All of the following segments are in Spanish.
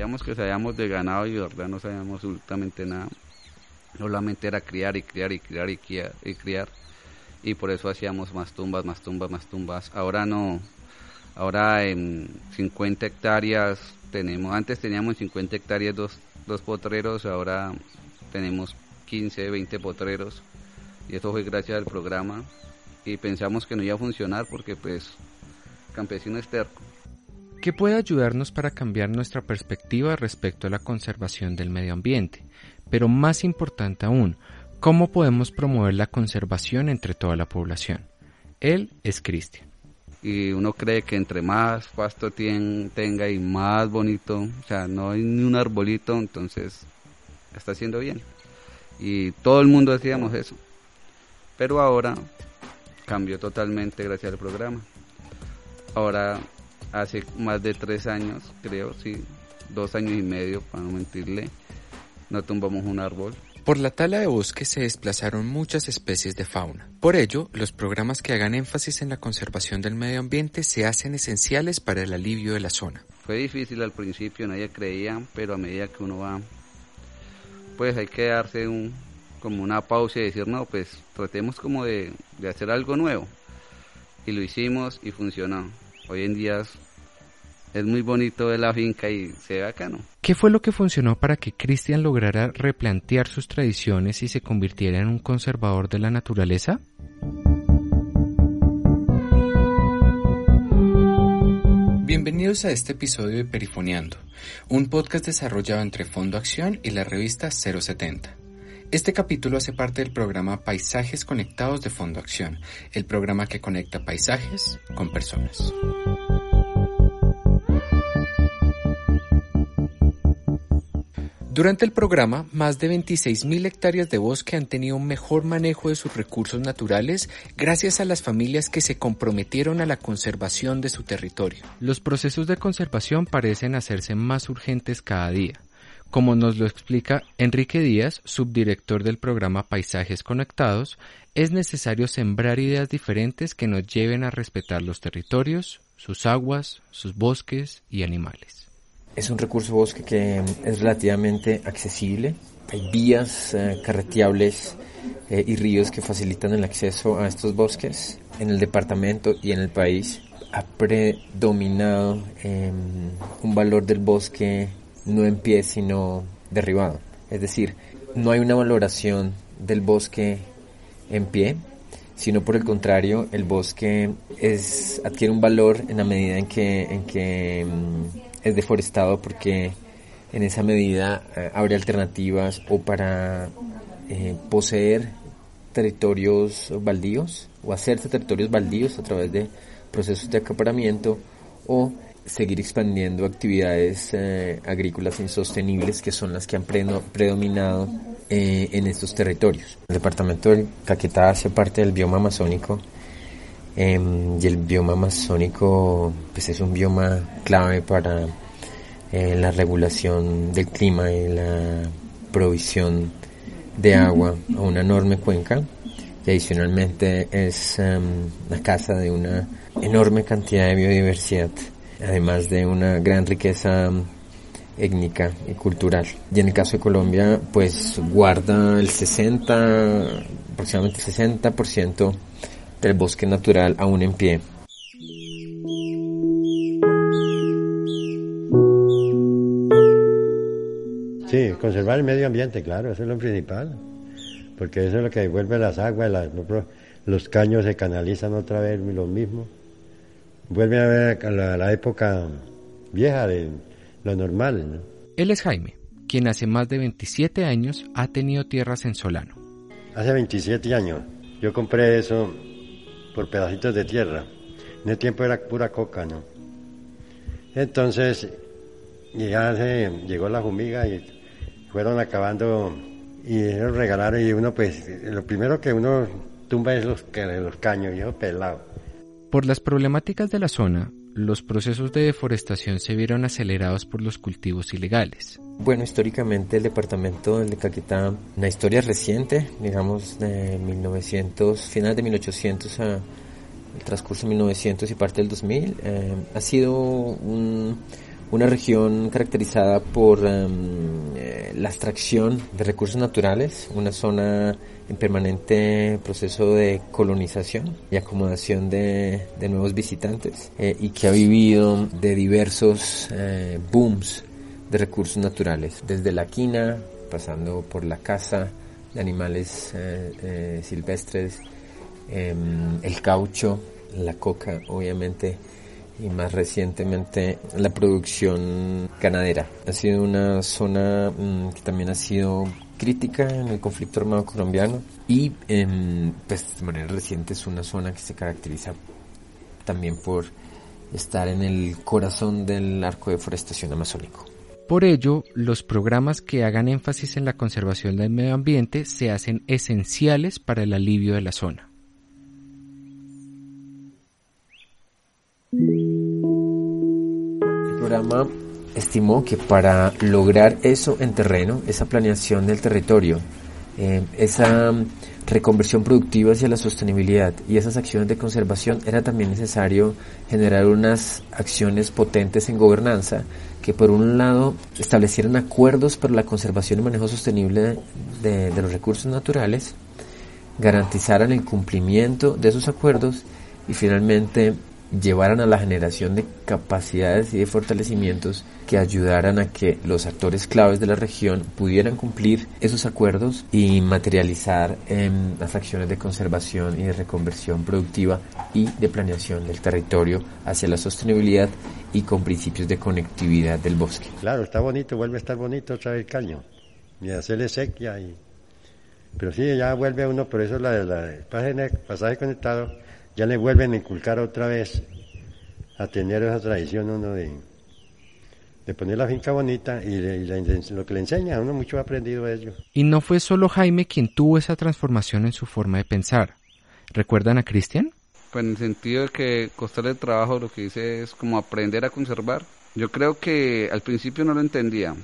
Creíamos que sabíamos de ganado y de verdad no sabíamos absolutamente nada. Solamente era criar y criar y criar y criar y criar. Y por eso hacíamos más tumbas, más tumbas, más tumbas. Ahora no. Ahora en 50 hectáreas tenemos, antes teníamos en 50 hectáreas dos, dos potreros, ahora tenemos 15, 20 potreros. Y eso fue gracias al programa. Y pensamos que no iba a funcionar porque pues campesino es terco. ¿Qué puede ayudarnos para cambiar nuestra perspectiva respecto a la conservación del medio ambiente? Pero más importante aún, ¿cómo podemos promover la conservación entre toda la población? Él es Cristian. Y uno cree que entre más pasto tenga y más bonito, o sea, no hay ni un arbolito, entonces está haciendo bien. Y todo el mundo decíamos eso. Pero ahora cambió totalmente gracias al programa. Ahora hace más de tres años, creo, sí, dos años y medio, para no mentirle, no tumbamos un árbol. Por la tala de bosques se desplazaron muchas especies de fauna. Por ello, los programas que hagan énfasis en la conservación del medio ambiente se hacen esenciales para el alivio de la zona. Fue difícil al principio, nadie creía, pero a medida que uno va, pues hay que darse un, como una pausa y decir, no, pues tratemos como de, de hacer algo nuevo. Y lo hicimos y funcionó hoy en día es muy bonito de la finca y se ve acá, ¿no? ¿Qué fue lo que funcionó para que Cristian lograra replantear sus tradiciones y se convirtiera en un conservador de la naturaleza? Bienvenidos a este episodio de Perifoneando, un podcast desarrollado entre Fondo Acción y la revista 070. Este capítulo hace parte del programa Paisajes Conectados de Fondo Acción, el programa que conecta paisajes con personas. Durante el programa, más de 26.000 hectáreas de bosque han tenido un mejor manejo de sus recursos naturales gracias a las familias que se comprometieron a la conservación de su territorio. Los procesos de conservación parecen hacerse más urgentes cada día. Como nos lo explica Enrique Díaz, subdirector del programa Paisajes Conectados, es necesario sembrar ideas diferentes que nos lleven a respetar los territorios, sus aguas, sus bosques y animales. Es un recurso bosque que es relativamente accesible. Hay vías eh, carreteables eh, y ríos que facilitan el acceso a estos bosques. En el departamento y en el país ha predominado em, un valor del bosque no en pie sino derribado. Es decir, no hay una valoración del bosque en pie, sino por el contrario, el bosque es, adquiere un valor en la medida en que, mm, es deforestado porque en esa medida eh, abre alternativas o para eh, poseer territorios baldíos o hacerse territorios baldíos a través de procesos de acaparamiento o seguir expandiendo actividades eh, agrícolas insostenibles que son las que han predominado eh, en estos territorios. El departamento del Caquetá hace parte del bioma amazónico em, y el bioma amazónico pues es un bioma clave para eh, la regulación del clima y la provisión de agua a una enorme cuenca y adicionalmente es em, la casa de una enorme cantidad de biodiversidad además de una gran riqueza étnica y cultural. Y en el caso de Colombia, pues guarda el 60, aproximadamente 60% del bosque natural aún en pie. Sí, conservar el medio ambiente, claro, eso es lo principal, porque eso es lo que devuelve las aguas, los caños se canalizan otra vez lo mismo vuelve a ver a la, época vieja de lo normal. Él es Jaime, quien hace más de 27 años ha tenido tierras en Solano. Hace 27 años yo compré eso por pedacitos de tierra. En el tiempo era pura coca, ¿no? Entonces, ya se llegó la jumiga y fueron acabando y ellos regalaron y uno pues, lo primero que uno tumba es los, los caños, yo pelado. Por las problemáticas de la zona, los procesos de deforestación se vieron acelerados por los cultivos ilegales. Bueno, históricamente el departamento de Caquetá, una historia reciente, digamos de 1900, final de 1800 a el transcurso de 1900 y parte del 2000, eh, ha sido un, una región caracterizada por em, eh, la extracción de recursos naturales, una zona en permanente proceso de colonización y acomodación de, nuevos visitantes eh, y que ha vivido de diversos eh, booms de recursos naturales, desde la quina, pasando por la caza de animales silvestres, em, el caucho, la coca, obviamente, y más recientemente la producción ganadera. Ha sido una zona mm, que también ha sido crítica en el conflicto armado colombiano y en, pues, de manera reciente es una zona que se caracteriza también por estar en el corazón del arco de forestación amazónico. Por ello, los programas que hagan énfasis en la conservación del medio ambiente se hacen esenciales para el alivio de la zona. Programa estimó que para lograr eso en terreno, esa planeación del territorio, eh, esa reconversión productiva hacia la sostenibilidad y esas acciones de conservación, era también necesario generar unas acciones potentes en gobernanza que por un lado establecieran acuerdos para la conservación y manejo sostenible de, de los recursos naturales, garantizaran el cumplimiento de esos acuerdos y finalmente llevaran a la generación de capacidades y de fortalecimientos que ayudaran a que los actores claves de la región pudieran cumplir esos acuerdos y materializar en las acciones de conservación y de reconversión productiva y de planeación del territorio hacia la sostenibilidad y con principios de conectividad del bosque. Claro, está bonito, vuelve a estar bonito otra vez el caño y hacerle sequía y pero sí, ya vuelve uno, por eso la, la, el pasaje conectado ya le vuelven a inculcar otra vez a tener esa tradición uno de, de poner la finca bonita y, lo que le enseña, uno mucho ha aprendido de ello. Y no fue solo Jaime quien tuvo esa transformación en su forma de pensar. ¿Recuerdan a Cristian? Pues en el sentido de que costarle trabajo lo que dice es como aprender a conservar. Yo creo que al principio no lo entendía,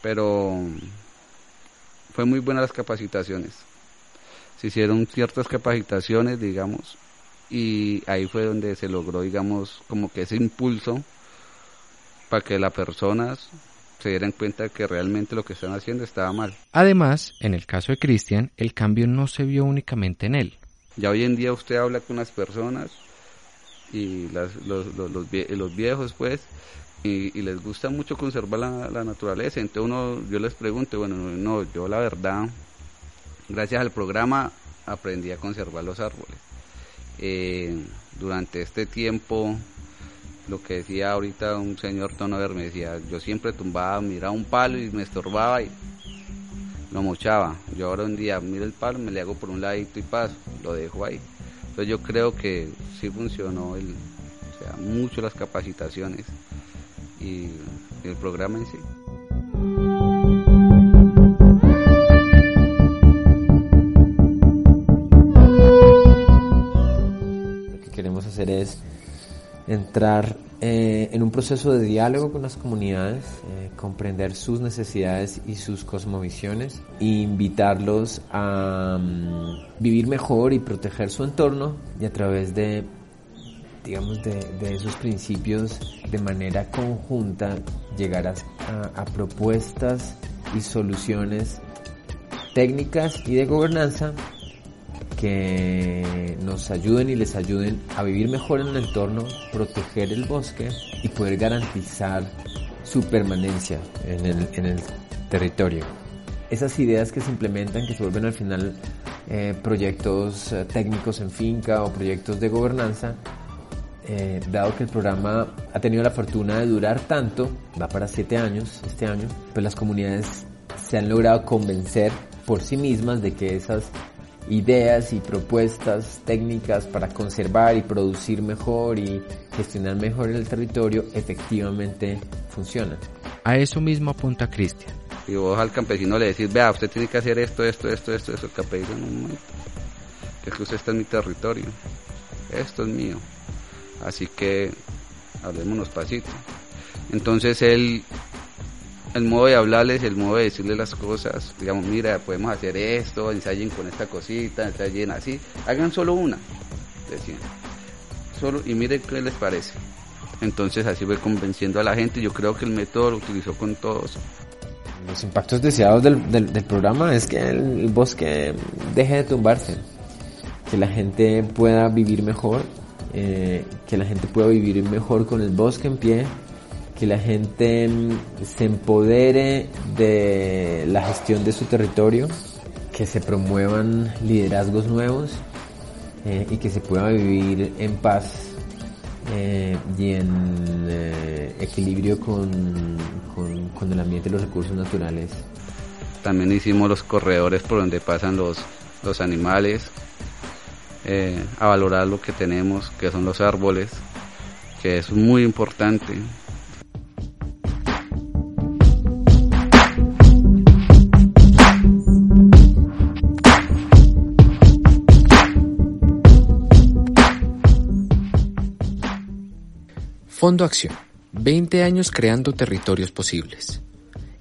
pero fue muy buenas las capacitaciones se hicieron ciertas capacitaciones, digamos, y ahí fue donde se logró, digamos, como que ese impulso para que las personas se dieran cuenta que realmente lo que están haciendo estaba mal. Además, en el caso de Cristian, el cambio no se vio únicamente en él. Ya hoy en día usted habla con las personas y las, los, los, los, viejos, pues, y, les gusta mucho conservar la, la, naturaleza. Entonces uno, yo les pregunto, bueno, no, yo la verdad, Gracias al programa aprendí a conservar los árboles. Eh, durante este tiempo, lo que decía ahorita un señor Tonover me decía, yo siempre tumbaba, miraba un palo y me estorbaba y lo mochaba. Yo ahora un día miro el palo, me le hago por un ladito y paso, lo dejo ahí. Entonces yo creo que sí funcionó el, o sea, mucho las capacitaciones y el programa en sí. Es entrar eh, en un proceso de diálogo con las comunidades, eh, comprender sus necesidades y sus cosmovisiones, e invitarlos a mm, vivir mejor y proteger su entorno y a través de digamos de, esos principios de manera conjunta llegar a propuestas y soluciones técnicas y de gobernanza que nos ayuden y les ayuden a vivir mejor en el entorno, proteger el bosque y poder garantizar su permanencia en el, en el territorio. Esas ideas que se implementan, que se vuelven al final eh, proyectos eh, técnicos en finca o proyectos de gobernanza, eh, dado que el programa ha tenido la fortuna de durar tanto, va para siete años este año, pues las comunidades se han logrado convencer por sí mismas de que esas ideas y propuestas técnicas para conservar y producir mejor y gestionar mejor el territorio efectivamente funcionan. A eso mismo apunta Cristian. Y vos al campesino le decís, vea, usted tiene que hacer esto, esto, esto, esto, esto, el campesino no, es que usted está en mi territorio, esto es mío, así que hablémonos pasito. Entonces él el modo de hablarles, el modo de decirles las cosas, digamos, mira, podemos hacer esto, ensayen con esta cosita, ensayen así, hagan solo una, decían, solo y miren qué les parece. Entonces así fue convenciendo a la gente. Yo creo que el método lo utilizó con todos. Los impactos deseados del, del, programa es que el bosque deje de tumbarse, que la gente pueda vivir mejor, eh, que la gente pueda vivir mejor con el bosque en pie, que la gente mm, se empodere de la gestión de su territorio, que se promuevan liderazgos nuevos eh, y que se pueda vivir en paz eh, y en eh, equilibrio con, con, el ambiente y los recursos naturales. También hicimos los corredores por donde pasan los, los animales, a valorar lo que tenemos, que son los árboles, que es muy importante. Fondo Acción. 20 años creando territorios posibles.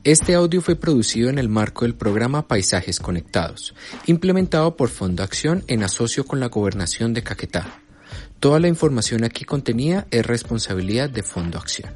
Este audio fue producido en el marco del programa Paisajes Conectados, implementado por Fondo Acción en asocio con la Gobernación de Caquetá. Toda la información aquí contenida es responsabilidad de Fondo Acción.